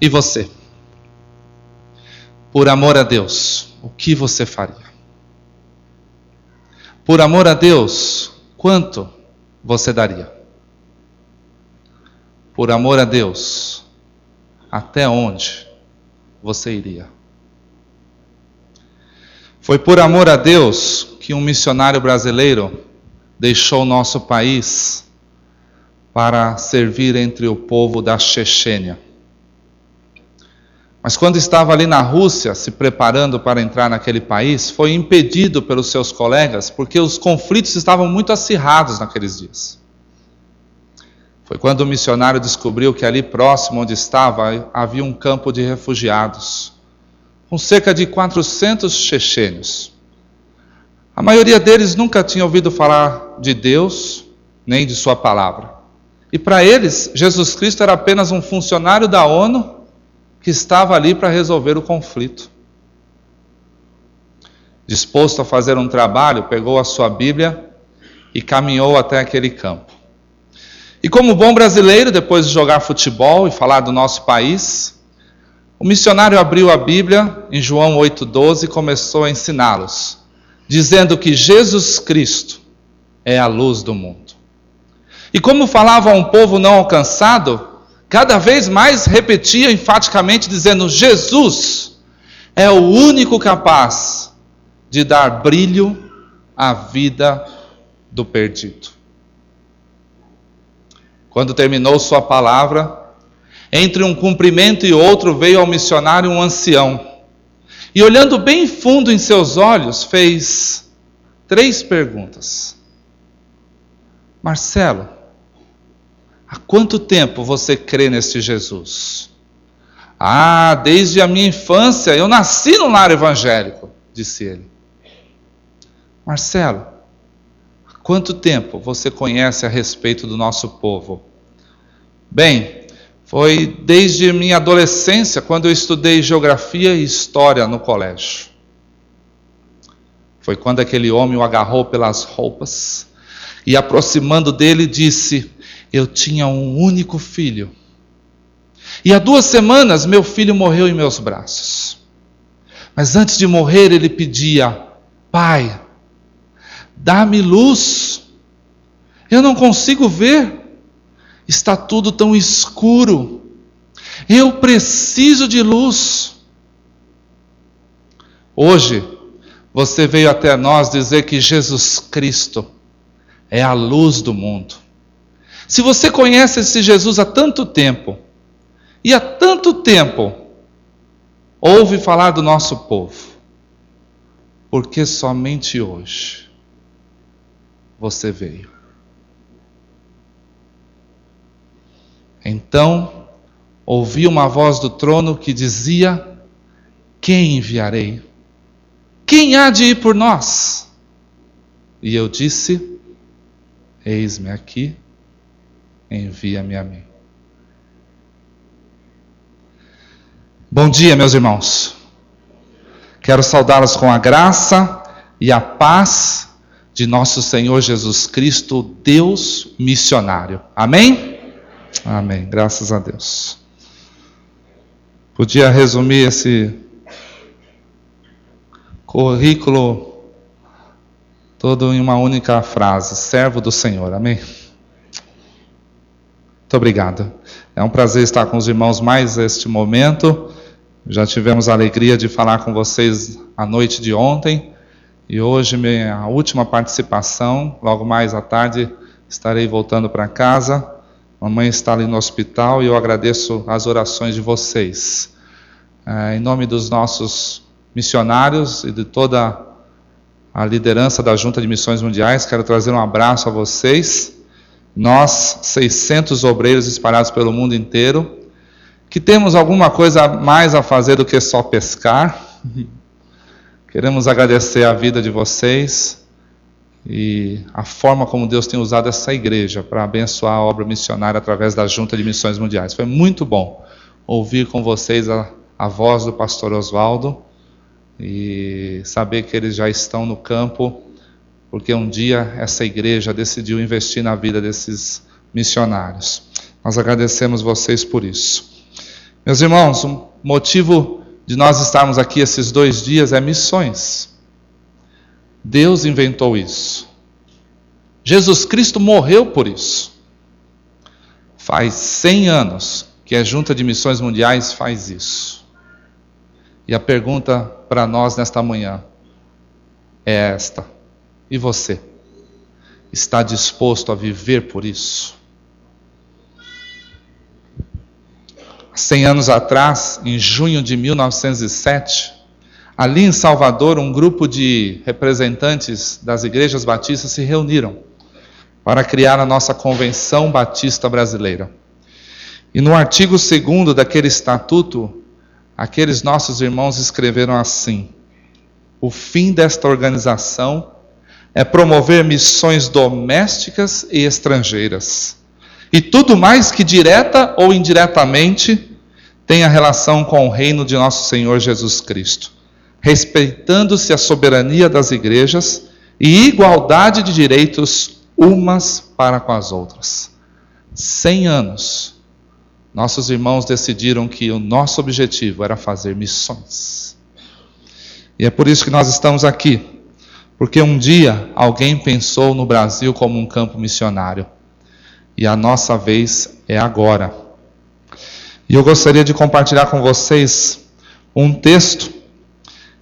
E você? Por amor a Deus, o que você faria? Por amor a Deus, quanto você daria? Por amor a Deus, até onde você iria? Foi por amor a Deus que um missionário brasileiro deixou nosso país para servir entre o povo da Chechênia. Mas quando estava ali na Rússia, se preparando para entrar naquele país, foi impedido pelos seus colegas, porque os conflitos estavam muito acirrados naqueles dias. Foi quando o missionário descobriu que ali próximo onde estava havia um campo de refugiados, com cerca de 400 chechênios. A maioria deles nunca tinha ouvido falar de Deus, nem de Sua palavra. E para eles, Jesus Cristo era apenas um funcionário da ONU que estava ali para resolver o conflito. Disposto a fazer um trabalho, pegou a sua Bíblia e caminhou até aquele campo. E como bom brasileiro, depois de jogar futebol e falar do nosso país, o missionário abriu a Bíblia em João 8,12 e começou a ensiná-los, dizendo que Jesus Cristo é a luz do mundo. E como falava a um povo não alcançado, cada vez mais repetia enfaticamente, dizendo: Jesus é o único capaz de dar brilho à vida do perdido. Quando terminou sua palavra, entre um cumprimento e outro veio ao missionário um ancião. E olhando bem fundo em seus olhos, fez três perguntas. Marcelo, Há quanto tempo você crê neste Jesus? Ah, desde a minha infância, eu nasci no lar evangélico, disse ele. Marcelo, há quanto tempo você conhece a respeito do nosso povo? Bem, foi desde minha adolescência, quando eu estudei geografia e história no colégio. Foi quando aquele homem o agarrou pelas roupas e, aproximando dele, disse: eu tinha um único filho. E há duas semanas meu filho morreu em meus braços. Mas antes de morrer, ele pedia: Pai, dá-me luz. Eu não consigo ver. Está tudo tão escuro. Eu preciso de luz. Hoje, você veio até nós dizer que Jesus Cristo é a luz do mundo. Se você conhece esse Jesus há tanto tempo, e há tanto tempo ouve falar do nosso povo, porque somente hoje você veio. Então ouvi uma voz do trono que dizia: Quem enviarei? Quem há de ir por nós? E eu disse: Eis-me aqui envia-me a mim. Bom dia, meus irmãos. Quero saudá-los com a graça e a paz de nosso Senhor Jesus Cristo, Deus missionário. Amém? Amém. Graças a Deus. Podia resumir esse currículo todo em uma única frase: servo do Senhor. Amém? Muito obrigado. É um prazer estar com os irmãos mais este momento. Já tivemos a alegria de falar com vocês a noite de ontem e hoje minha última participação. Logo mais à tarde estarei voltando para casa. Mamãe está ali no hospital e eu agradeço as orações de vocês. É, em nome dos nossos missionários e de toda a liderança da Junta de Missões Mundiais, quero trazer um abraço a vocês nós, 600 obreiros espalhados pelo mundo inteiro, que temos alguma coisa mais a fazer do que só pescar. Queremos agradecer a vida de vocês e a forma como Deus tem usado essa igreja para abençoar a obra missionária através da Junta de Missões Mundiais. Foi muito bom ouvir com vocês a, a voz do pastor Oswaldo e saber que eles já estão no campo porque um dia essa igreja decidiu investir na vida desses missionários. Nós agradecemos vocês por isso. Meus irmãos, o motivo de nós estarmos aqui esses dois dias é missões. Deus inventou isso. Jesus Cristo morreu por isso. Faz 100 anos que a Junta de Missões Mundiais faz isso. E a pergunta para nós nesta manhã é esta: e você? Está disposto a viver por isso? Cem anos atrás, em junho de 1907, ali em Salvador, um grupo de representantes das igrejas batistas se reuniram para criar a nossa Convenção Batista Brasileira. E no artigo 2 daquele estatuto, aqueles nossos irmãos escreveram assim: O fim desta organização é promover missões domésticas e estrangeiras. E tudo mais que direta ou indiretamente tenha relação com o reino de nosso Senhor Jesus Cristo, respeitando-se a soberania das igrejas e igualdade de direitos umas para com as outras. Cem anos, nossos irmãos decidiram que o nosso objetivo era fazer missões. E é por isso que nós estamos aqui, porque um dia alguém pensou no Brasil como um campo missionário, e a nossa vez é agora. E eu gostaria de compartilhar com vocês um texto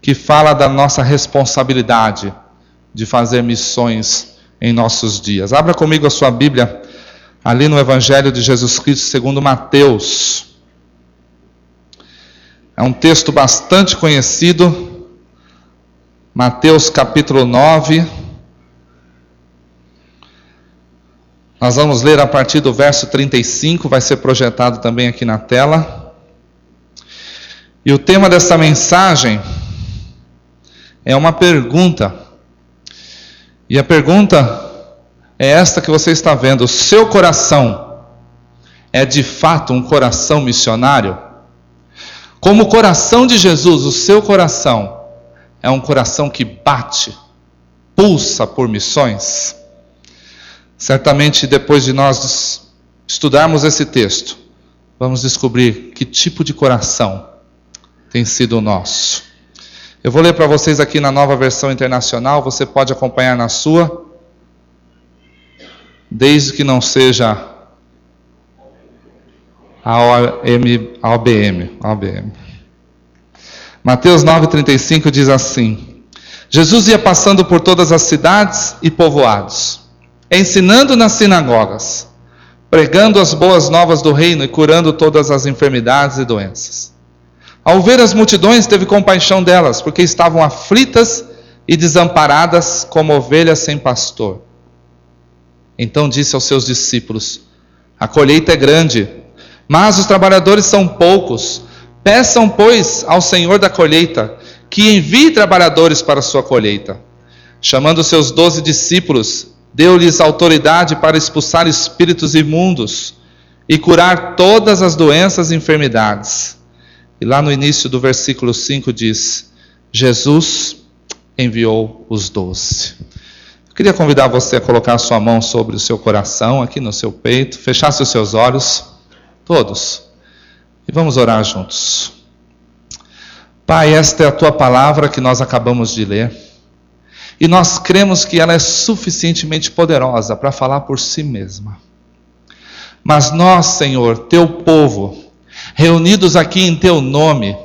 que fala da nossa responsabilidade de fazer missões em nossos dias. Abra comigo a sua Bíblia, ali no Evangelho de Jesus Cristo segundo Mateus. É um texto bastante conhecido, Mateus capítulo 9. Nós vamos ler a partir do verso 35, vai ser projetado também aqui na tela. E o tema desta mensagem é uma pergunta e a pergunta é esta que você está vendo: o seu coração é de fato um coração missionário? Como o coração de Jesus, o seu coração é um coração que bate, pulsa por missões? Certamente, depois de nós estudarmos esse texto, vamos descobrir que tipo de coração tem sido o nosso. Eu vou ler para vocês aqui na nova versão internacional, você pode acompanhar na sua, desde que não seja a OBM. Mateus 9,35 diz assim: Jesus ia passando por todas as cidades e povoados, ensinando nas sinagogas, pregando as boas novas do reino e curando todas as enfermidades e doenças. Ao ver as multidões, teve compaixão delas, porque estavam aflitas e desamparadas como ovelhas sem pastor. Então disse aos seus discípulos: A colheita é grande, mas os trabalhadores são poucos. Peçam, pois, ao Senhor da colheita que envie trabalhadores para a sua colheita. Chamando seus doze discípulos, deu-lhes autoridade para expulsar espíritos imundos e curar todas as doenças e enfermidades. E lá no início do versículo 5 diz: Jesus enviou os doze. Eu queria convidar você a colocar a sua mão sobre o seu coração, aqui no seu peito, fechasse os seus olhos, todos, e vamos orar juntos. Pai, esta é a tua palavra que nós acabamos de ler. E nós cremos que ela é suficientemente poderosa para falar por si mesma. Mas nós, Senhor, teu povo, reunidos aqui em teu nome,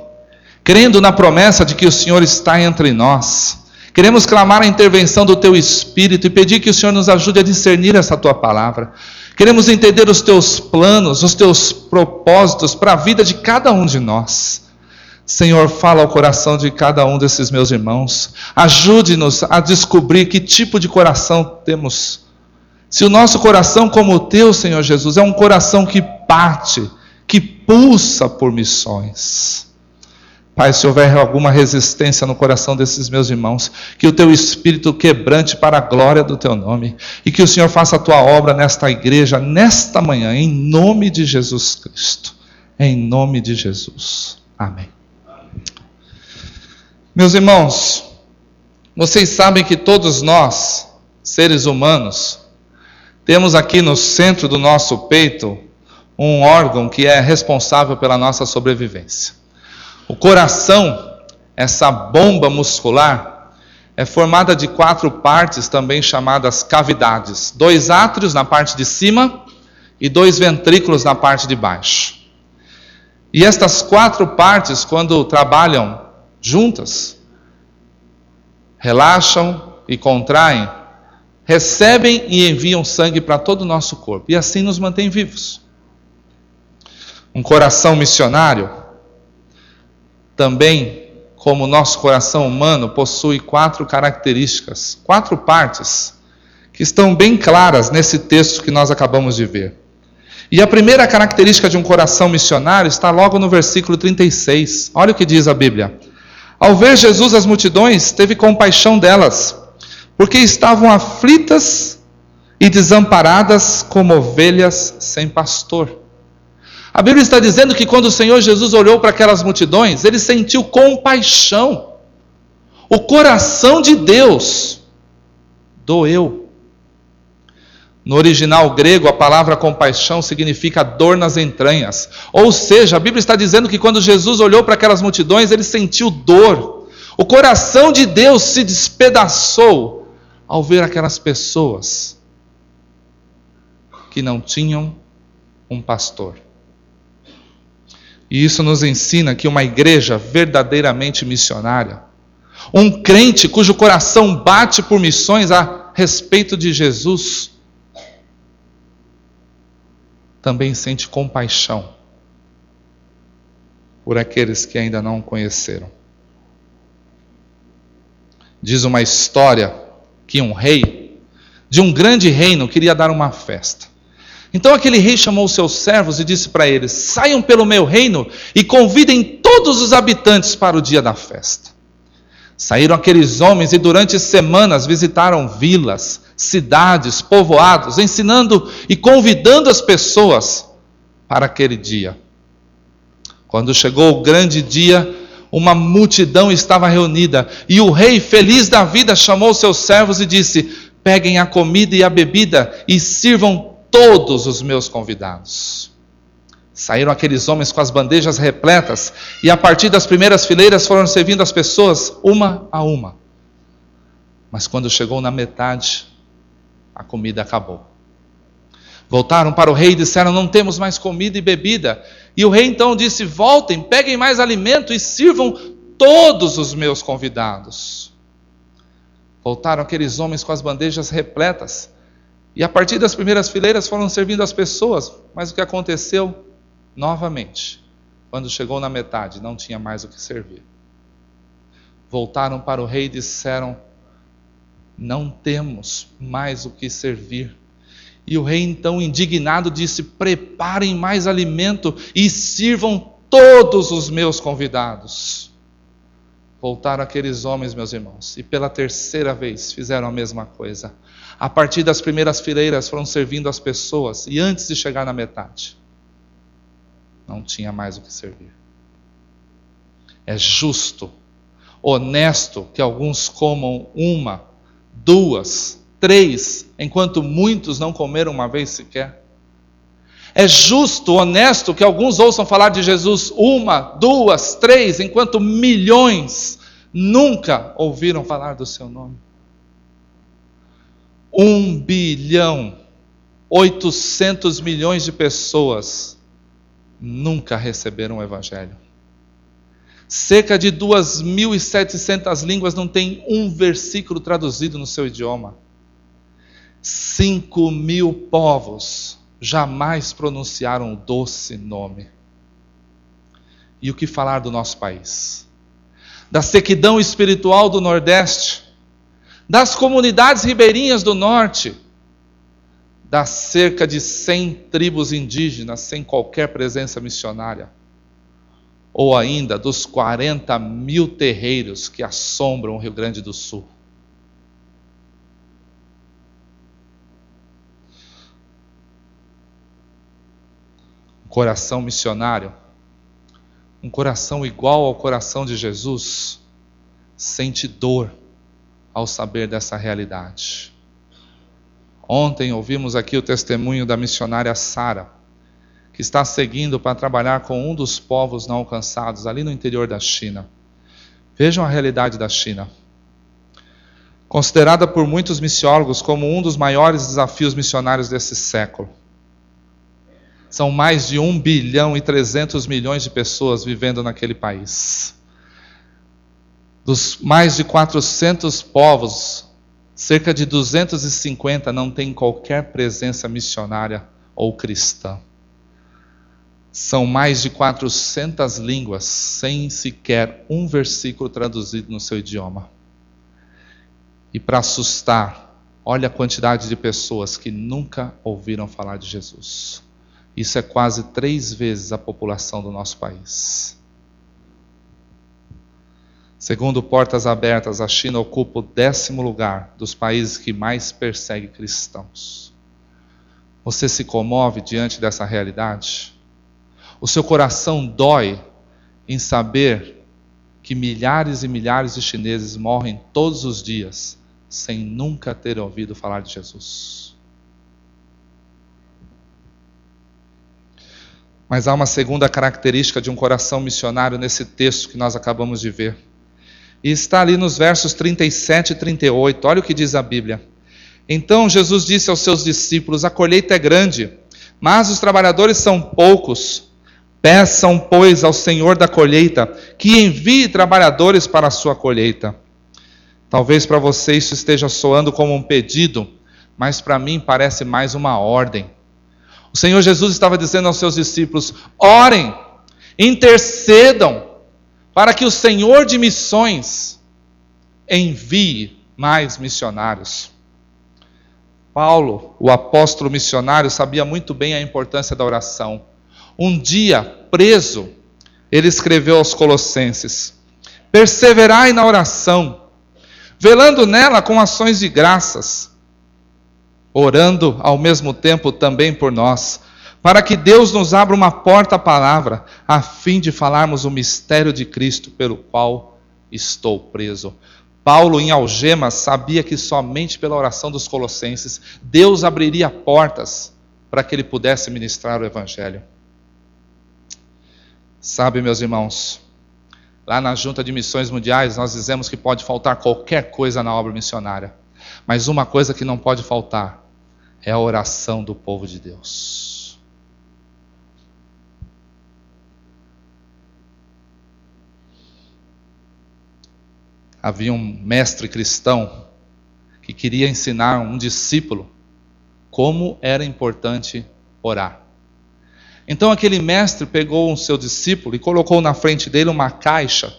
crendo na promessa de que o Senhor está entre nós. Queremos clamar a intervenção do teu Espírito e pedir que o Senhor nos ajude a discernir essa tua palavra. Queremos entender os teus planos, os teus propósitos para a vida de cada um de nós. Senhor, fala ao coração de cada um desses meus irmãos. Ajude-nos a descobrir que tipo de coração temos. Se o nosso coração, como o teu, Senhor Jesus, é um coração que parte, que pulsa por missões. Pai, se houver alguma resistência no coração desses meus irmãos, que o teu espírito quebrante para a glória do teu nome e que o Senhor faça a tua obra nesta igreja, nesta manhã, em nome de Jesus Cristo. Em nome de Jesus. Amém. Meus irmãos, vocês sabem que todos nós, seres humanos, temos aqui no centro do nosso peito um órgão que é responsável pela nossa sobrevivência. O coração, essa bomba muscular, é formada de quatro partes, também chamadas cavidades: dois átrios na parte de cima e dois ventrículos na parte de baixo. E estas quatro partes, quando trabalham juntas, relaxam e contraem, recebem e enviam sangue para todo o nosso corpo e assim nos mantém vivos. Um coração missionário também, como nosso coração humano, possui quatro características, quatro partes que estão bem claras nesse texto que nós acabamos de ver. E a primeira característica de um coração missionário está logo no versículo 36. Olha o que diz a Bíblia. Ao ver Jesus as multidões, teve compaixão delas, porque estavam aflitas e desamparadas como ovelhas sem pastor. A Bíblia está dizendo que quando o Senhor Jesus olhou para aquelas multidões, ele sentiu compaixão. O coração de Deus doeu. No original grego, a palavra compaixão significa dor nas entranhas. Ou seja, a Bíblia está dizendo que quando Jesus olhou para aquelas multidões, ele sentiu dor. O coração de Deus se despedaçou ao ver aquelas pessoas que não tinham um pastor. E isso nos ensina que uma igreja verdadeiramente missionária, um crente cujo coração bate por missões a respeito de Jesus, também sente compaixão por aqueles que ainda não o conheceram. Diz uma história que um rei de um grande reino queria dar uma festa. Então aquele rei chamou seus servos e disse para eles: Saiam pelo meu reino e convidem todos os habitantes para o dia da festa. Saíram aqueles homens e durante semanas visitaram vilas, cidades, povoados, ensinando e convidando as pessoas para aquele dia. Quando chegou o grande dia, uma multidão estava reunida e o rei, feliz da vida, chamou seus servos e disse: Peguem a comida e a bebida e sirvam todos os meus convidados. Saíram aqueles homens com as bandejas repletas e a partir das primeiras fileiras foram servindo as pessoas uma a uma. Mas quando chegou na metade, a comida acabou. Voltaram para o rei e disseram: Não temos mais comida e bebida. E o rei então disse: Voltem, peguem mais alimento e sirvam todos os meus convidados. Voltaram aqueles homens com as bandejas repletas. E a partir das primeiras fileiras foram servindo as pessoas. Mas o que aconteceu? Novamente, quando chegou na metade, não tinha mais o que servir. Voltaram para o rei e disseram: não temos mais o que servir. E o rei, então, indignado, disse: Preparem mais alimento e sirvam todos os meus convidados. Voltaram aqueles homens, meus irmãos, e pela terceira vez fizeram a mesma coisa. A partir das primeiras fileiras foram servindo as pessoas, e antes de chegar na metade, não tinha mais o que servir. É justo, honesto que alguns comam uma duas, três, enquanto muitos não comeram uma vez sequer. É justo, honesto que alguns ouçam falar de Jesus uma, duas, três, enquanto milhões nunca ouviram falar do seu nome. Um bilhão, oitocentos milhões de pessoas nunca receberam o Evangelho. Cerca de 2.700 línguas não tem um versículo traduzido no seu idioma. 5 mil povos jamais pronunciaram o doce nome. E o que falar do nosso país? Da sequidão espiritual do Nordeste, das comunidades ribeirinhas do Norte, das cerca de 100 tribos indígenas sem qualquer presença missionária ou ainda dos 40 mil terreiros que assombram o Rio Grande do Sul. Um coração missionário, um coração igual ao coração de Jesus, sente dor ao saber dessa realidade. Ontem ouvimos aqui o testemunho da missionária Sara que está seguindo para trabalhar com um dos povos não alcançados ali no interior da China. Vejam a realidade da China. Considerada por muitos missiólogos como um dos maiores desafios missionários desse século. São mais de 1 bilhão e 300 milhões de pessoas vivendo naquele país. Dos mais de 400 povos, cerca de 250 não têm qualquer presença missionária ou cristã. São mais de 400 línguas, sem sequer um versículo traduzido no seu idioma. E para assustar, olha a quantidade de pessoas que nunca ouviram falar de Jesus. Isso é quase três vezes a população do nosso país. Segundo Portas Abertas, a China ocupa o décimo lugar dos países que mais persegue cristãos. Você se comove diante dessa realidade? O seu coração dói em saber que milhares e milhares de chineses morrem todos os dias sem nunca ter ouvido falar de Jesus. Mas há uma segunda característica de um coração missionário nesse texto que nós acabamos de ver. E está ali nos versos 37 e 38. Olha o que diz a Bíblia. Então Jesus disse aos seus discípulos: A colheita é grande, mas os trabalhadores são poucos. Peçam, pois, ao Senhor da colheita que envie trabalhadores para a sua colheita. Talvez para você isso esteja soando como um pedido, mas para mim parece mais uma ordem. O Senhor Jesus estava dizendo aos seus discípulos: orem, intercedam, para que o Senhor de missões envie mais missionários. Paulo, o apóstolo missionário, sabia muito bem a importância da oração. Um dia, preso, ele escreveu aos Colossenses: Perseverai na oração, velando nela com ações de graças, orando ao mesmo tempo também por nós, para que Deus nos abra uma porta à palavra, a fim de falarmos o mistério de Cristo pelo qual estou preso. Paulo, em algemas, sabia que somente pela oração dos colossenses Deus abriria portas para que ele pudesse ministrar o Evangelho. Sabe, meus irmãos, lá na Junta de Missões Mundiais nós dizemos que pode faltar qualquer coisa na obra missionária, mas uma coisa que não pode faltar é a oração do povo de Deus. Havia um mestre cristão que queria ensinar um discípulo como era importante orar. Então aquele mestre pegou o seu discípulo e colocou na frente dele uma caixa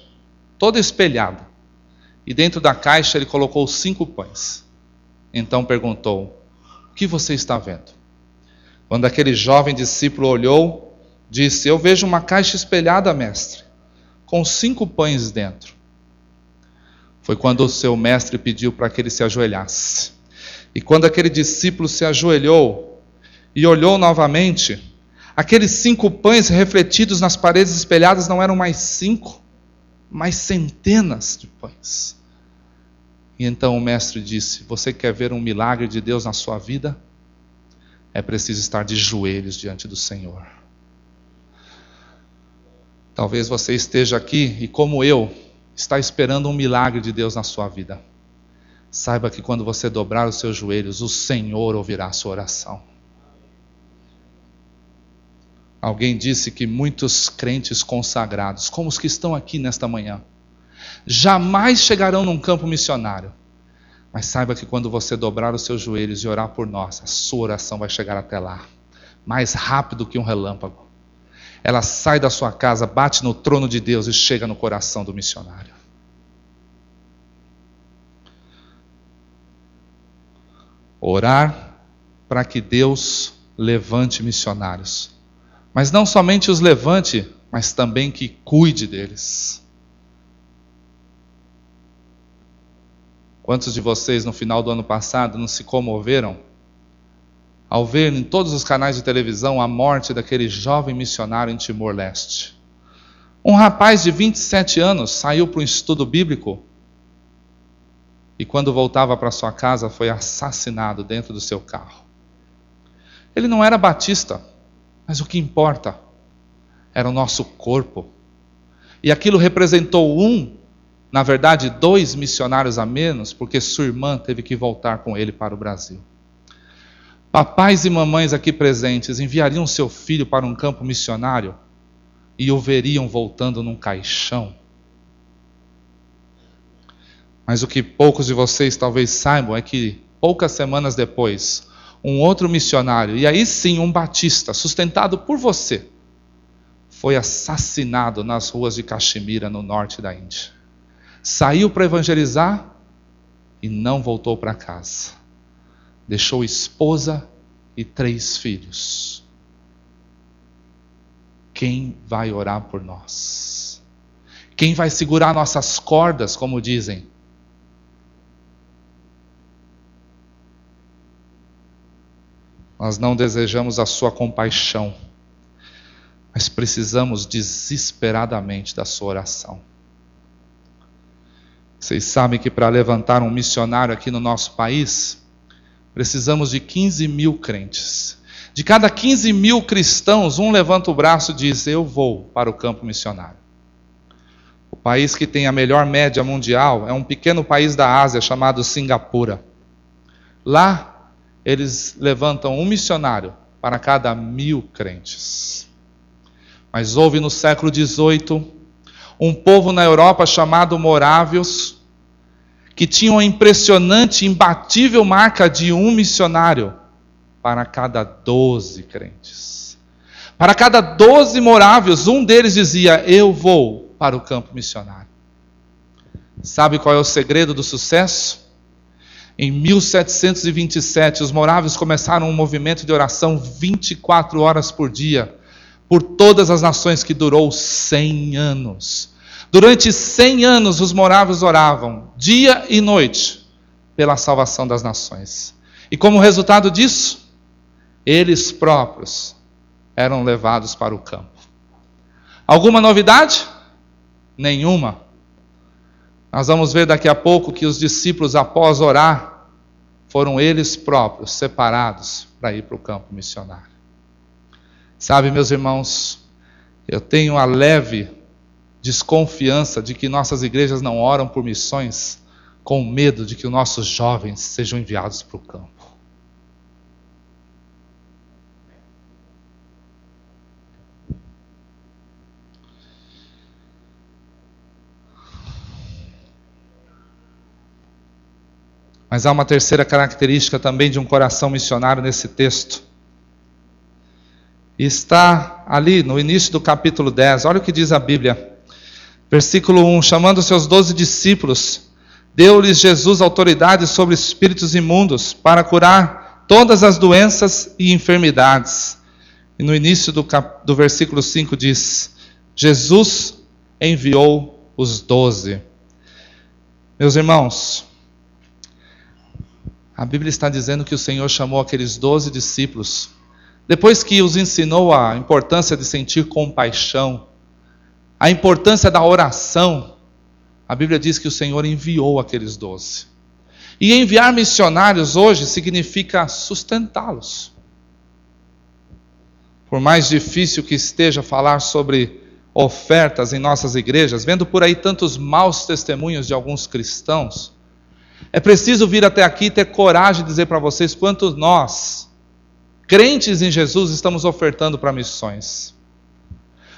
toda espelhada. E dentro da caixa ele colocou cinco pães. Então perguntou: O que você está vendo? Quando aquele jovem discípulo olhou, disse: Eu vejo uma caixa espelhada, mestre, com cinco pães dentro. Foi quando o seu mestre pediu para que ele se ajoelhasse. E quando aquele discípulo se ajoelhou e olhou novamente, Aqueles cinco pães refletidos nas paredes espelhadas não eram mais cinco, mas centenas de pães. E então o mestre disse: Você quer ver um milagre de Deus na sua vida? É preciso estar de joelhos diante do Senhor. Talvez você esteja aqui e, como eu, está esperando um milagre de Deus na sua vida. Saiba que quando você dobrar os seus joelhos, o Senhor ouvirá a sua oração. Alguém disse que muitos crentes consagrados, como os que estão aqui nesta manhã, jamais chegarão num campo missionário. Mas saiba que quando você dobrar os seus joelhos e orar por nós, a sua oração vai chegar até lá, mais rápido que um relâmpago. Ela sai da sua casa, bate no trono de Deus e chega no coração do missionário. Orar para que Deus levante missionários mas não somente os levante, mas também que cuide deles. Quantos de vocês no final do ano passado não se comoveram ao ver em todos os canais de televisão a morte daquele jovem missionário em Timor-Leste? Um rapaz de 27 anos saiu para um estudo bíblico e, quando voltava para sua casa, foi assassinado dentro do seu carro. Ele não era batista, Mas o que importa era o nosso corpo. E aquilo representou um, na verdade, dois missionários a menos, porque sua irmã teve que voltar com ele para o Brasil. Papais e mamães aqui presentes enviariam seu filho para um campo missionário e o veriam voltando num caixão. Mas o que poucos de vocês talvez saibam é que poucas semanas depois, um outro missionário, e aí sim um batista, sustentado por você, foi assassinado nas ruas de Caxemira, no norte da Índia. Saiu para evangelizar e não voltou para casa deixou esposa e três filhos. Quem vai orar por nós? Quem vai segurar nossas cordas, como dizem? Nós não desejamos a sua compaixão, mas precisamos desesperadamente da sua oração. Vocês sabem que para levantar um missionário aqui no nosso país, Precisamos de 15 mil crentes. De cada 15 mil cristãos, um levanta o braço e diz: Eu vou para o campo missionário. O país que tem a melhor média mundial é um pequeno país da Ásia chamado Singapura. Lá, eles levantam um missionário para cada mil crentes. Mas houve no século XVIII um povo na Europa chamado Morávios que tinham a impressionante, imbatível marca de um missionário para cada doze crentes. Para cada doze moráveis, um deles dizia: Eu vou para o campo missionário. Sabe qual é o segredo do sucesso? Em 1727, os moráveis começaram um movimento de oração 24 horas por dia, por todas as nações, que durou 100 anos. Durante 100 anos os moráveis oravam, dia e noite, pela salvação das nações. E como resultado disso, eles próprios eram levados para o campo. Alguma novidade? Nenhuma. Nós vamos ver daqui a pouco que os discípulos, após orar, foram eles próprios separados para ir para o campo missionário. Sabe, meus irmãos, eu tenho a leve desconfiança de que nossas igrejas não oram por missões, com medo de que os nossos jovens sejam enviados para o campo. Mas há uma terceira característica também de um coração missionário nesse texto. Está ali no início do capítulo 10, olha o que diz a Bíblia. Versículo 1: Chamando seus doze discípulos, deu-lhes Jesus autoridade sobre espíritos imundos para curar todas as doenças e enfermidades. E no início do, cap... do versículo 5 diz: Jesus enviou os doze. Meus irmãos, a Bíblia está dizendo que o Senhor chamou aqueles doze discípulos, depois que os ensinou a importância de sentir compaixão, a importância da oração, a Bíblia diz que o Senhor enviou aqueles doze. E enviar missionários hoje significa sustentá-los. Por mais difícil que esteja falar sobre ofertas em nossas igrejas, vendo por aí tantos maus testemunhos de alguns cristãos, é preciso vir até aqui e ter coragem de dizer para vocês quanto nós, crentes em Jesus, estamos ofertando para missões.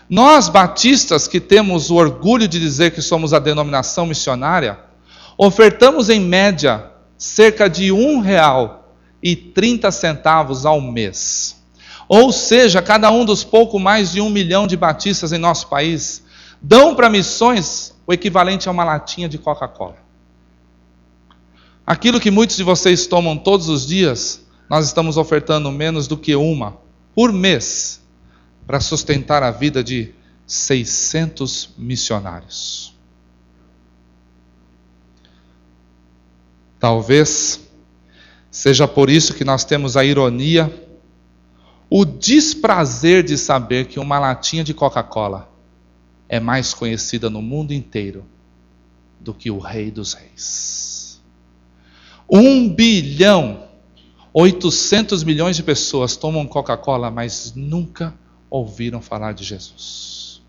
Nós, batistas, que temos o orgulho de dizer que somos a denominação missionária, ofertamos em média cerca de um real e trinta centavos ao mês. Ou seja, cada um dos pouco mais de um milhão de batistas em nosso país dão para missões o equivalente a uma latinha de Coca-Cola. Aquilo que muitos de vocês tomam todos os dias, nós estamos ofertando menos do que uma por mês para sustentar a vida de 600 missionários. Talvez seja por isso que nós temos a ironia, o desprazer de saber que uma latinha de Coca-Cola é mais conhecida no mundo inteiro do que o Rei dos Reis. Um bilhão, 800 milhões de pessoas tomam Coca-Cola, mas nunca ouviram falar de Jesus.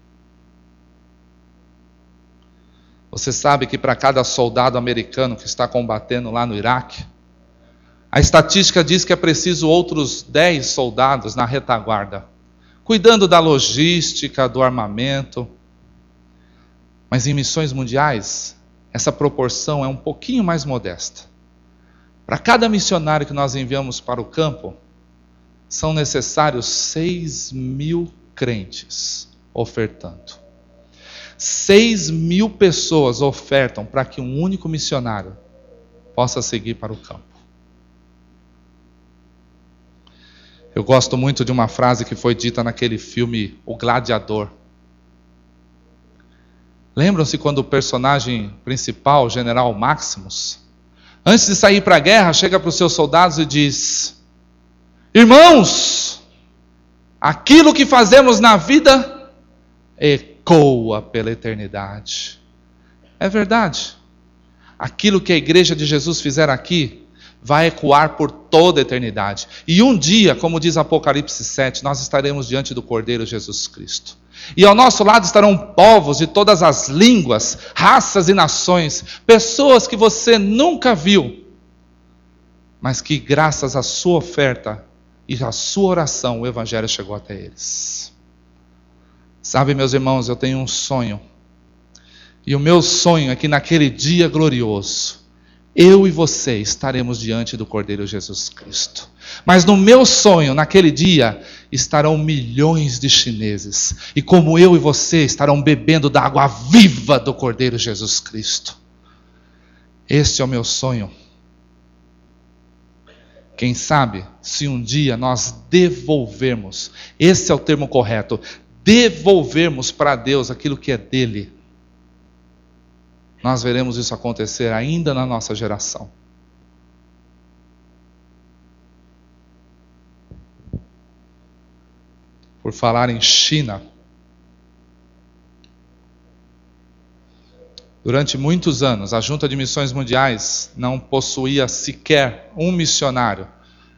Você sabe que para cada soldado americano que está combatendo lá no Iraque, a estatística diz que é preciso outros 10 soldados na retaguarda, cuidando da logística, do armamento. Mas em missões mundiais, essa proporção é um pouquinho mais modesta. Para cada missionário que nós enviamos para o campo, são necessários 6 mil crentes ofertando. 6 mil pessoas ofertam para que um único missionário possa seguir para o campo. Eu gosto muito de uma frase que foi dita naquele filme O Gladiador. Lembram-se quando o personagem principal, o general Maximus, antes de sair para a guerra, chega para os seus soldados e diz: Irmãos, aquilo que fazemos na vida ecoa pela eternidade. É verdade. Aquilo que a igreja de Jesus fizer aqui vai ecoar por toda a eternidade. E um dia, como diz Apocalipse 7, nós estaremos diante do Cordeiro Jesus Cristo. E ao nosso lado estarão povos de todas as línguas, raças e nações, pessoas que você nunca viu, mas que, graças à sua oferta e à sua oração, o Evangelho chegou até eles. Sabe, meus irmãos, eu tenho um sonho. E o meu sonho é que naquele dia glorioso, eu e você estaremos diante do Cordeiro Jesus Cristo. Mas no meu sonho, naquele dia, estarão milhões de chineses. E como eu e você estarão bebendo da água viva do Cordeiro Jesus Cristo. Este é o meu sonho. Quem sabe, se um dia nós devolvermos, esse é o termo correto, devolvermos para Deus aquilo que é dele nós veremos isso acontecer ainda na nossa geração. Por falar em China, Durante muitos anos, a Junta de Missões Mundiais não possuía sequer um missionário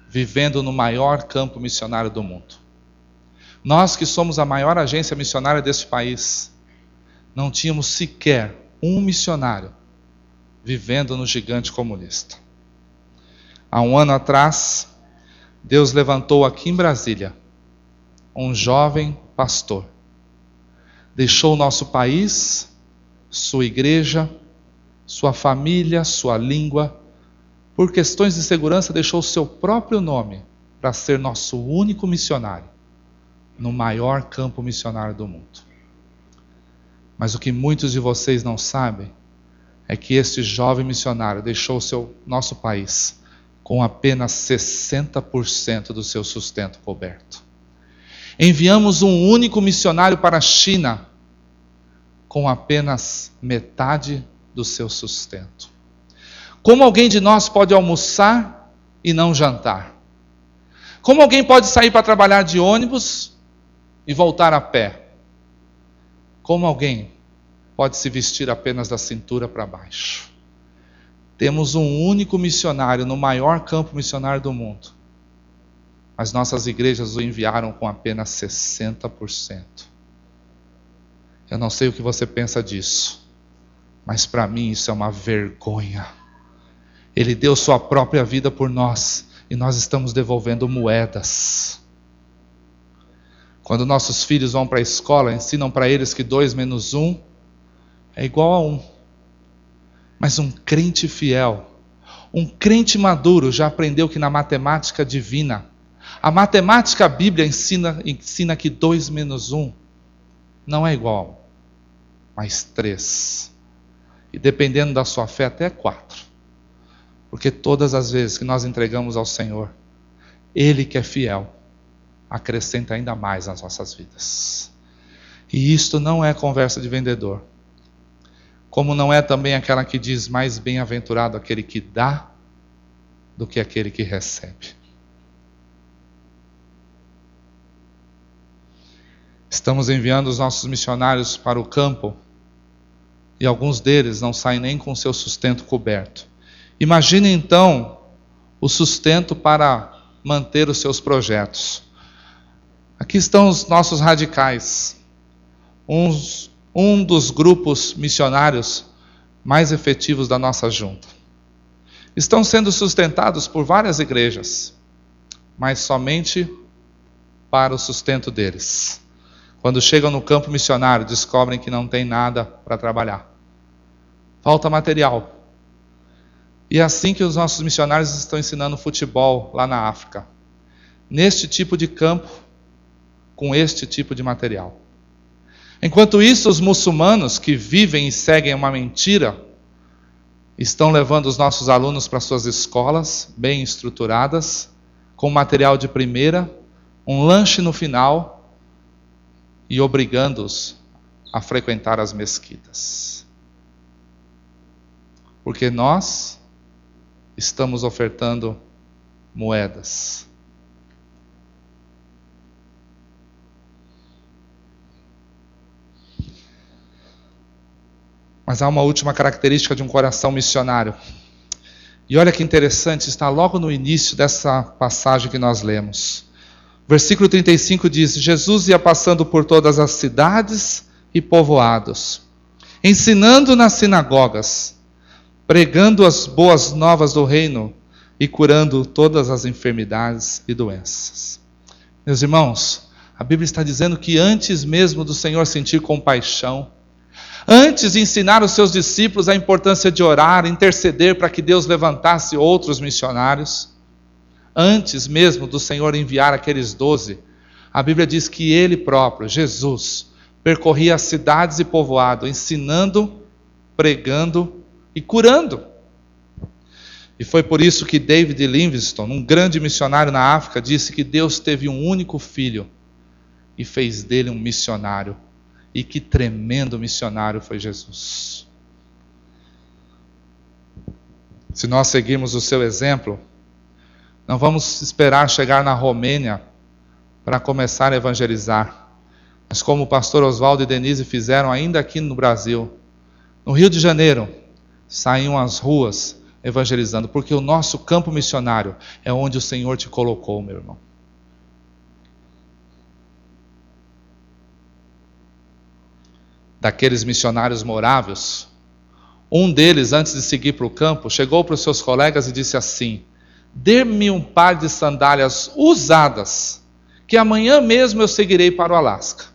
vivendo no maior campo missionário do mundo. Nós, que somos a maior agência missionária deste país, não tínhamos sequer um missionário vivendo no gigante comunista. Há um ano atrás, Deus levantou aqui em Brasília um jovem pastor. Deixou o nosso país, sua igreja, sua família, sua língua, por questões de segurança, deixou seu próprio nome para ser nosso único missionário no maior campo missionário do mundo. Mas o que muitos de vocês não sabem é que este jovem missionário deixou seu nosso país com apenas 60% do seu sustento coberto. Enviamos um único missionário para a China com apenas metade do seu sustento. Como alguém de nós pode almoçar e não jantar? Como alguém pode sair para trabalhar de ônibus e voltar a pé? Como alguém pode se vestir apenas da cintura para baixo? Temos um único missionário no maior campo missionário do mundo. Mas nossas igrejas o enviaram com apenas 60%. Eu não sei o que você pensa disso, mas para mim isso é uma vergonha. Ele deu sua própria vida por nós e nós estamos devolvendo moedas. Quando nossos filhos vão para a escola, ensinam para eles que dois menos um é igual a um. Mas um crente fiel, um crente maduro já aprendeu que na matemática divina, a matemática bíblia ensina, ensina que dois menos um não é igual, mas três. E dependendo da sua fé, até quatro. Porque todas as vezes que nós entregamos ao Senhor, Ele que é fiel, acrescenta ainda mais nas nossas vidas. E isto não é conversa de vendedor. Como não é também aquela que diz mais bem-aventurado aquele que dá do que aquele que recebe. Estamos enviando os nossos missionários para o campo e alguns deles não saem nem com seu sustento coberto. Imagine então o sustento para manter os seus projetos. Aqui estão os nossos radicais, uns, um dos grupos missionários mais efetivos da nossa junta. Estão sendo sustentados por várias igrejas, mas somente para o sustento deles. Quando chegam no campo missionário, descobrem que não tem nada para trabalhar. Falta material. E é assim que os nossos missionários estão ensinando futebol lá na África. Neste tipo de campo, com este tipo de material. Enquanto isso, os muçulmanos que vivem e seguem uma mentira estão levando os nossos alunos para suas escolas, bem estruturadas, com material de primeira, um lanche no final e obrigando-os a frequentar as mesquitas. Porque nós estamos ofertando moedas. Mas há uma última característica de um coração missionário. E olha que interessante, está logo no início dessa passagem que nós lemos. Versículo 35 diz: Jesus ia passando por todas as cidades e povoados, ensinando nas sinagogas, pregando as boas novas do reino e curando todas as enfermidades e doenças. Meus irmãos, a Bíblia está dizendo que antes mesmo do Senhor sentir compaixão, Antes de ensinar os seus discípulos a importância de orar, interceder para que Deus levantasse outros missionários, antes mesmo do Senhor enviar aqueles doze, a Bíblia diz que ele próprio, Jesus, percorria as cidades e povoados, ensinando, pregando e curando. E foi por isso que David Livingstone, um grande missionário na África, disse que Deus teve um único filho e fez dele um missionário e que tremendo missionário foi Jesus. Se nós seguirmos o seu exemplo, não vamos esperar chegar na Romênia para começar a evangelizar. Mas como o pastor Oswaldo e Denise fizeram ainda aqui no Brasil, no Rio de Janeiro, saíam às ruas evangelizando, porque o nosso campo missionário é onde o Senhor te colocou, meu irmão. daqueles missionários moráveis, um deles, antes de seguir para o campo, chegou para os seus colegas e disse assim: Dê-me um par de sandálias usadas, que amanhã mesmo eu seguirei para o Alasca.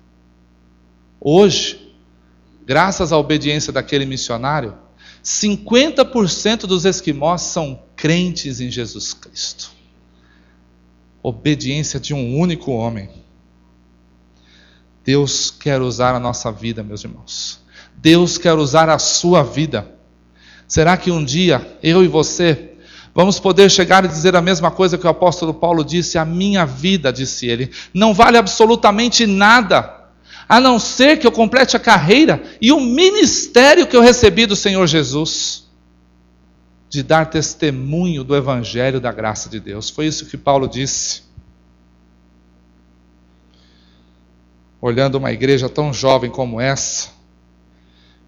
Hoje, graças à obediência daquele missionário, 50% dos esquimós são crentes em Jesus Cristo. Obediência de um único homem. Deus quer usar a nossa vida, meus irmãos. Deus quer usar a sua vida. Será que um dia eu e você vamos poder chegar e dizer a mesma coisa que o apóstolo Paulo disse? A minha vida, disse ele, não vale absolutamente nada, a não ser que eu complete a carreira e o ministério que eu recebi do Senhor Jesus, de dar testemunho do Evangelho da graça de Deus. Foi isso que Paulo disse. olhando uma igreja tão jovem como essa,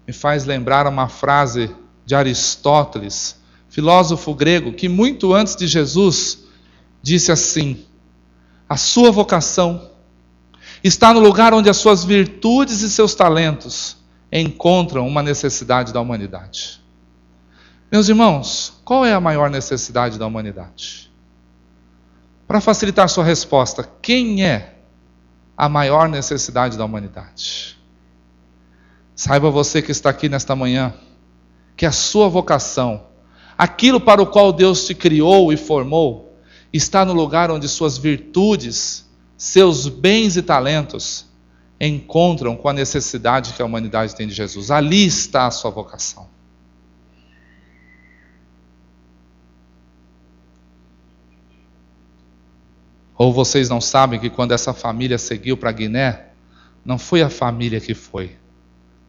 me faz lembrar uma frase de Aristóteles, filósofo grego, que muito antes de Jesus disse assim: A sua vocação está no lugar onde as suas virtudes e seus talentos encontram uma necessidade da humanidade. Meus irmãos, qual é a maior necessidade da humanidade? Para facilitar sua resposta, quem é a maior necessidade da humanidade. Saiba você que está aqui nesta manhã, que a sua vocação, aquilo para o qual Deus te criou e formou, está no lugar onde suas virtudes, seus bens e talentos encontram com a necessidade que a humanidade tem de Jesus. Ali está a sua vocação. Ou vocês não sabem que quando essa família seguiu para Guiné, não foi a família que foi,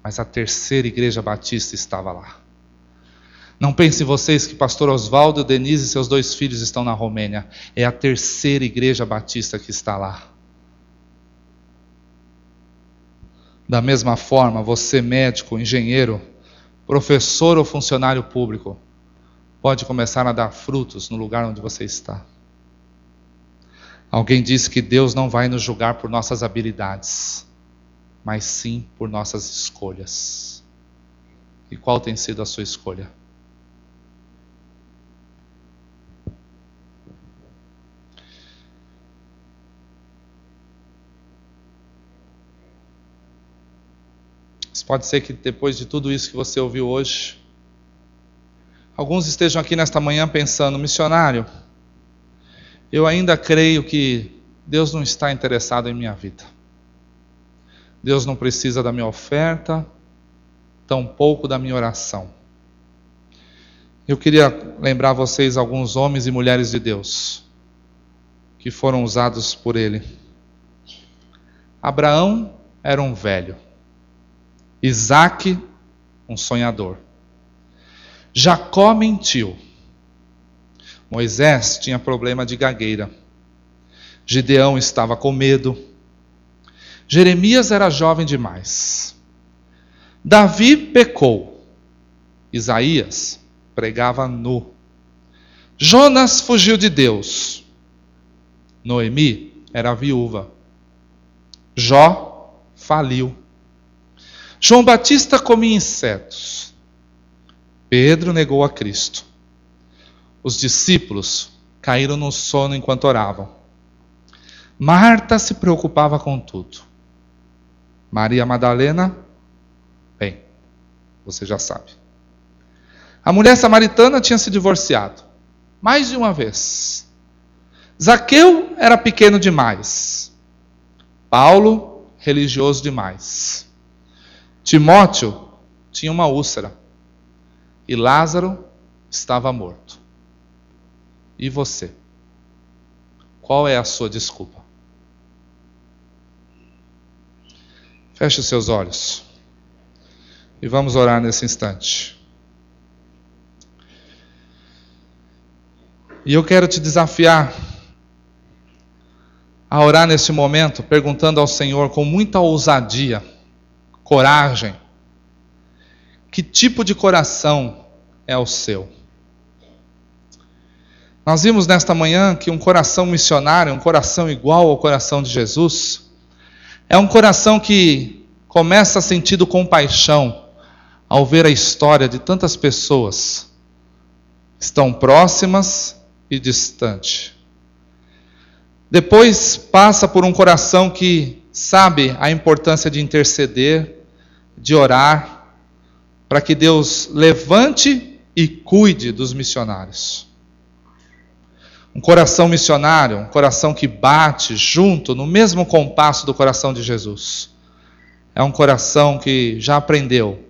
mas a terceira igreja batista estava lá. Não pensem vocês que pastor Oswaldo, Denise e seus dois filhos estão na Romênia. É a terceira igreja batista que está lá. Da mesma forma, você médico, engenheiro, professor ou funcionário público, pode começar a dar frutos no lugar onde você está. Alguém disse que Deus não vai nos julgar por nossas habilidades, mas sim por nossas escolhas. E qual tem sido a sua escolha? Pode ser que depois de tudo isso que você ouviu hoje, alguns estejam aqui nesta manhã pensando: missionário, eu ainda creio que Deus não está interessado em minha vida. Deus não precisa da minha oferta, tampouco da minha oração. Eu queria lembrar vocês alguns homens e mulheres de Deus que foram usados por Ele. Abraão era um velho. Isaac, um sonhador. Jacó mentiu. Moisés tinha problema de gagueira. Gideão estava com medo. Jeremias era jovem demais. Davi pecou. Isaías pregava nu. Jonas fugiu de Deus. Noemi era viúva. Jó faliu. João Batista comia insetos. Pedro negou a Cristo. Os discípulos caíram no sono enquanto oravam. Marta se preocupava com tudo. Maria Madalena, bem, você já sabe. A mulher samaritana tinha se divorciado mais de uma vez. Zaqueu era pequeno demais. Paulo, religioso demais. Timóteo tinha uma úlcera e Lázaro estava morto. E você? Qual é a sua desculpa? Feche seus olhos e vamos orar nesse instante. E eu quero te desafiar a orar nesse momento, perguntando ao Senhor com muita ousadia coragem. Que tipo de coração é o seu? Nós vimos nesta manhã que um coração missionário, um coração igual ao coração de Jesus, é um coração que começa sentindo compaixão ao ver a história de tantas pessoas estão próximas e distantes. Depois passa por um coração que sabe a importância de interceder, de orar para que Deus levante e cuide dos missionários. Um coração missionário, um coração que bate junto no mesmo compasso do coração de Jesus. É um coração que já aprendeu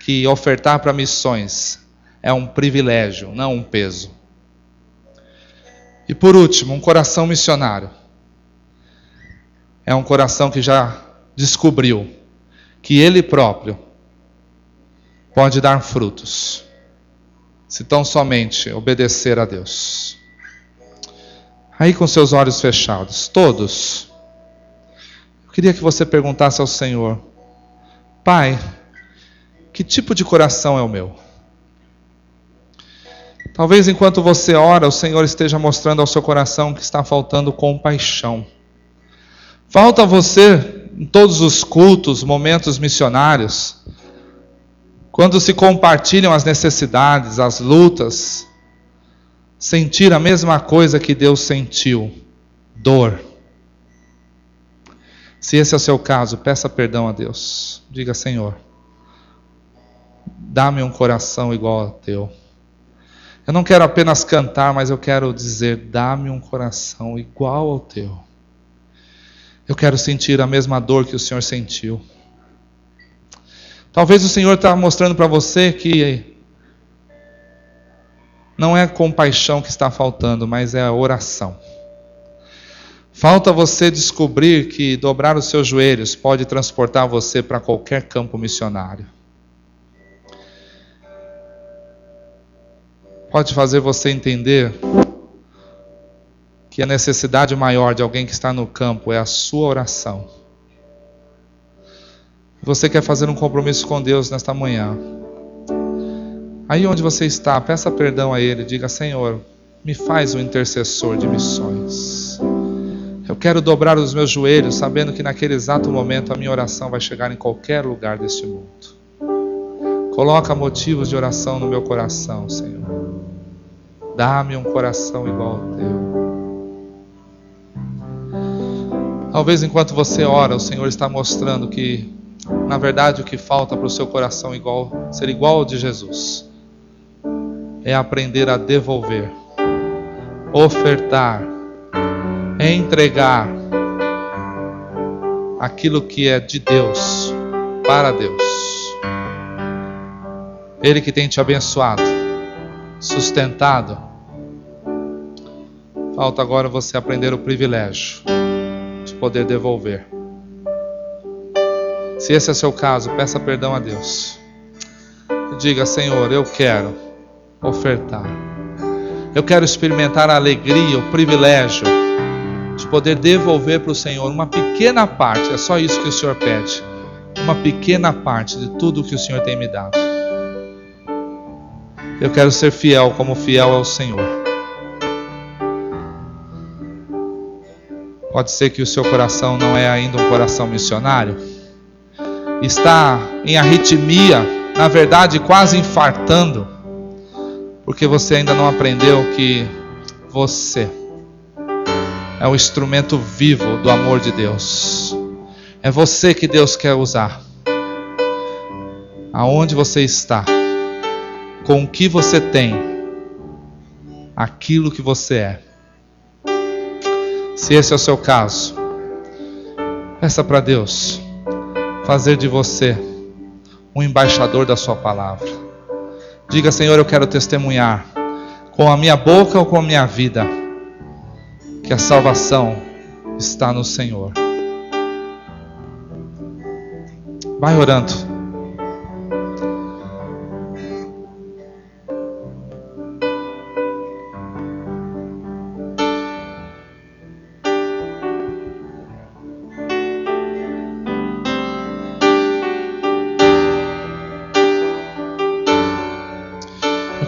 que ofertar para missões é um privilégio, não um peso. E por último, um coração missionário. É um coração que já descobriu que Ele próprio pode dar frutos, se tão somente obedecer a Deus. Aí com seus olhos fechados, todos, eu queria que você perguntasse ao Senhor: Pai, que tipo de coração é o meu? Talvez enquanto você ora, o Senhor esteja mostrando ao seu coração que está faltando compaixão. Falta você em todos os cultos, momentos missionários, quando se compartilham as necessidades, as lutas, sentir a mesma coisa que Deus sentiu: dor. Se esse é o seu caso, peça perdão a Deus. Diga, Senhor, dá-me um coração igual ao teu. Eu não quero apenas cantar, mas eu quero dizer: dá-me um coração igual ao teu. Eu quero sentir a mesma dor que o Senhor sentiu. Talvez o Senhor está mostrando para você que não é compaixão que está faltando, mas é a oração. Falta você descobrir que dobrar os seus joelhos pode transportar você para qualquer campo missionário. Pode fazer você entender que a necessidade maior de alguém que está no campo é a sua oração. Você quer fazer um compromisso com Deus nesta manhã. Aí onde você está, peça perdão a Ele, diga: Senhor, me faz um intercessor de missões. Eu quero dobrar os meus joelhos, sabendo que naquele exato momento a minha oração vai chegar em qualquer lugar deste mundo. Coloca motivos de oração no meu coração, Senhor. Dá-me um coração igual ao teu. Talvez enquanto você ora, o Senhor está mostrando que, na verdade, o que falta para o seu coração igual, ser igual ao de Jesus é aprender a devolver, ofertar, entregar aquilo que é de Deus para Deus. Ele que tem te abençoado, sustentado. Falta agora você aprender o privilégio poder devolver. Se esse é seu caso, peça perdão a Deus. Diga, Senhor, eu quero ofertar. Eu quero experimentar a alegria, o privilégio de poder devolver para o Senhor uma pequena parte, é só isso que o Senhor pede. Uma pequena parte de tudo que o Senhor tem me dado. Eu quero ser fiel como fiel ao Senhor. Pode ser que o seu coração não é ainda um coração missionário. Está em arritmia, na verdade quase infartando porque você ainda não aprendeu que você é o instrumento vivo do amor de Deus. É você que Deus quer usar. Aonde você está, com o que você tem, aquilo que você é. Se esse é o seu caso, peça para Deus fazer de você um embaixador da Sua palavra Diga, Senhor, eu quero testemunhar com a minha boca ou com a minha vida que a salvação está no Senhor. Vai orando.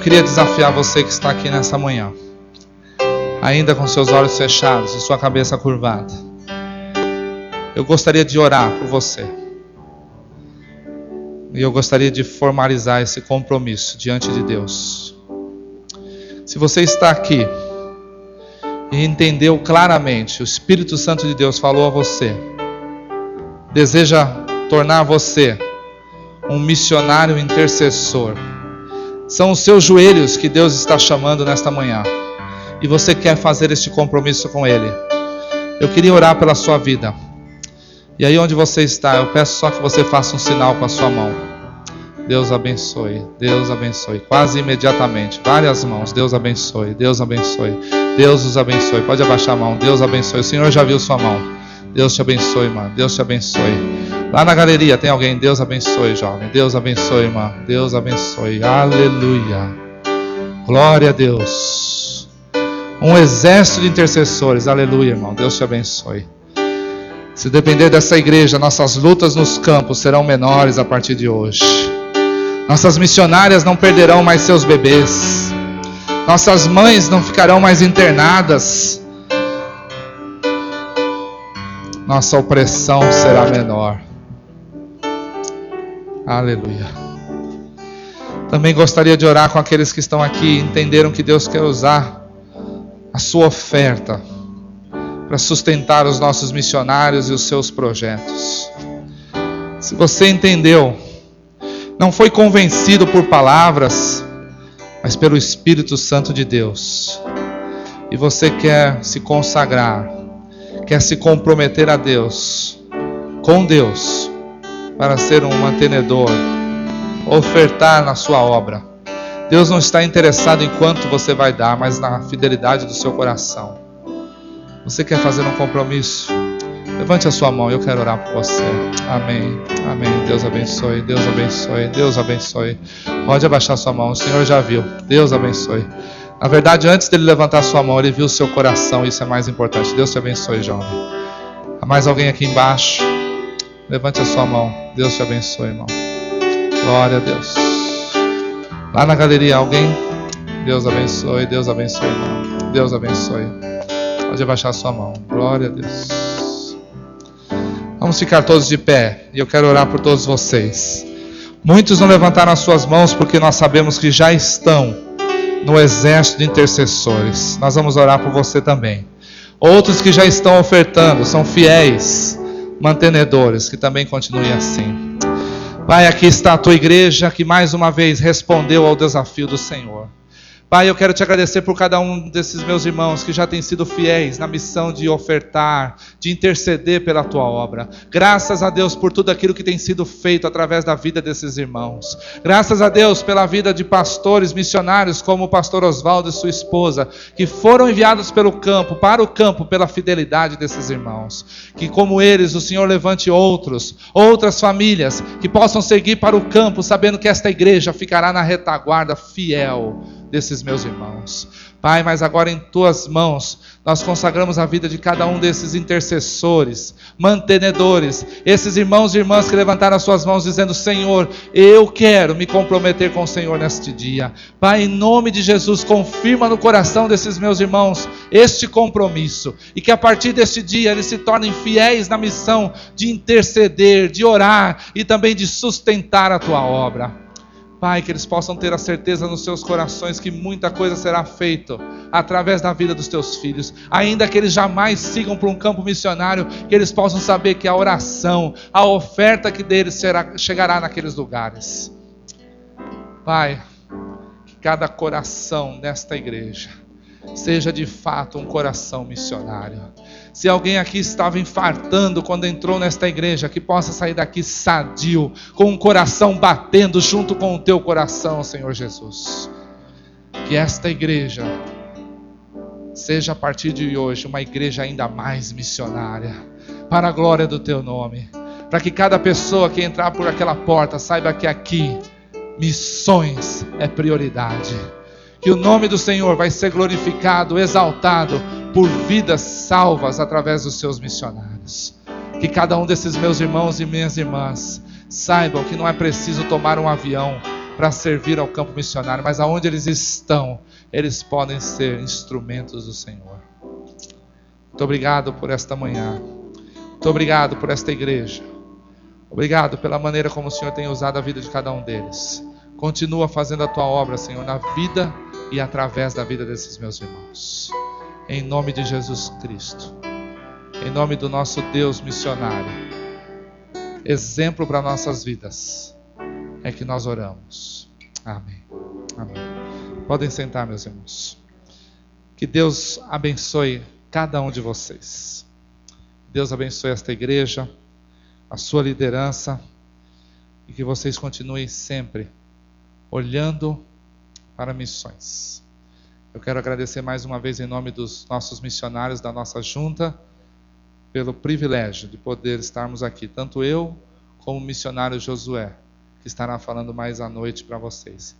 Queria desafiar você que está aqui nessa manhã, ainda com seus olhos fechados e sua cabeça curvada. Eu gostaria de orar por você. E eu gostaria de formalizar esse compromisso diante de Deus. Se você está aqui e entendeu claramente, o Espírito Santo de Deus falou a você, deseja tornar você um missionário intercessor são os seus joelhos que Deus está chamando nesta manhã. E você quer fazer este compromisso com Ele. Eu queria orar pela sua vida. E aí onde você está, eu peço só que você faça um sinal com a sua mão. Deus abençoe, Deus abençoe. Quase imediatamente, várias mãos. Deus abençoe, Deus abençoe. Deus os abençoe. Pode abaixar a mão. Deus abençoe. O Senhor já viu sua mão. Deus te abençoe, irmã. Deus te abençoe. Lá na galeria tem alguém. Deus abençoe, jovem. Deus abençoe, irmã. Deus abençoe. Aleluia. Glória a Deus. Um exército de intercessores. Aleluia, irmão. Deus te abençoe. Se depender dessa igreja, nossas lutas nos campos serão menores a partir de hoje. Nossas missionárias não perderão mais seus bebês. Nossas mães não ficarão mais internadas. Nossa opressão será menor. Aleluia. Também gostaria de orar com aqueles que estão aqui entenderam que Deus quer usar a sua oferta para sustentar os nossos missionários e os seus projetos. Se você entendeu, não foi convencido por palavras, mas pelo Espírito Santo de Deus, e você quer se consagrar, quer se comprometer a Deus, com Deus, para ser um mantenedor, ofertar na sua obra. Deus não está interessado em quanto você vai dar, mas na fidelidade do seu coração. Você quer fazer um compromisso? Levante a sua mão, eu quero orar por você. Amém. Amém. Deus abençoe. Deus abençoe. Deus abençoe. Pode abaixar sua mão. O Senhor já viu. Deus abençoe. Na verdade, antes dele levantar sua mão, ele viu o seu coração. Isso é mais importante. Deus te abençoe, jovem. Há mais alguém aqui embaixo? Levante a sua mão. Deus te abençoe, irmão. Glória a Deus. Lá na galeria, alguém? Deus abençoe, Deus abençoe, irmão. Deus abençoe. Pode abaixar sua mão. Glória a Deus. Vamos ficar todos de pé. E eu quero orar por todos vocês. Muitos não levantaram as suas mãos porque nós sabemos que já estão no exército de intercessores. Nós vamos orar por você também. Outros que já estão ofertando, são fiéis, mantenedores, que também continuem assim. Pai, aqui está a tua igreja que mais uma vez respondeu ao desafio do Senhor. Pai, eu quero te agradecer por cada um desses meus irmãos que já têm sido fiéis na missão de ofertar, de interceder pela tua obra. Graças a Deus por tudo aquilo que tem sido feito através da vida desses irmãos. Graças a Deus pela vida de pastores, missionários como o pastor Oswaldo e sua esposa, que foram enviados pelo campo, para o campo, pela fidelidade desses irmãos. Que como eles, o Senhor levante outros, outras famílias que possam seguir para o campo, sabendo que esta igreja ficará na retaguarda fiel desses meus irmãos. Pai, mas agora em tuas mãos nós consagramos a vida de cada um desses intercessores, mantenedores, esses irmãos e irmãs que levantaram as suas mãos dizendo: Senhor, eu quero me comprometer com o Senhor neste dia. Pai, em nome de Jesus, confirma no coração desses meus irmãos este compromisso e que a partir deste dia eles se tornem fiéis na missão de interceder, de orar e também de sustentar a tua obra. Pai, que eles possam ter a certeza nos seus corações que muita coisa será feita através da vida dos teus filhos. Ainda que eles jamais sigam para um campo missionário, que eles possam saber que a oração, a oferta que deles será, chegará naqueles lugares. Pai, que cada coração nesta igreja seja de fato um coração missionário. Se alguém aqui estava infartando quando entrou nesta igreja, que possa sair daqui sadio, com o coração batendo junto com o teu coração, Senhor Jesus. Que esta igreja seja a partir de hoje uma igreja ainda mais missionária, para a glória do teu nome. Para que cada pessoa que entrar por aquela porta saiba que aqui missões é prioridade que o nome do Senhor vai ser glorificado, exaltado por vidas salvas através dos seus missionários. Que cada um desses meus irmãos e minhas irmãs saibam que não é preciso tomar um avião para servir ao campo missionário, mas aonde eles estão, eles podem ser instrumentos do Senhor. Muito obrigado por esta manhã. Muito obrigado por esta igreja. Obrigado pela maneira como o Senhor tem usado a vida de cada um deles. Continua fazendo a tua obra, Senhor, na vida e através da vida desses meus irmãos. Em nome de Jesus Cristo. Em nome do nosso Deus missionário. Exemplo para nossas vidas. É que nós oramos. Amém. Amém. Podem sentar, meus irmãos. Que Deus abençoe cada um de vocês. Deus abençoe esta igreja, a sua liderança e que vocês continuem sempre olhando para missões. Eu quero agradecer mais uma vez em nome dos nossos missionários da nossa junta pelo privilégio de poder estarmos aqui, tanto eu como o missionário Josué, que estará falando mais à noite para vocês.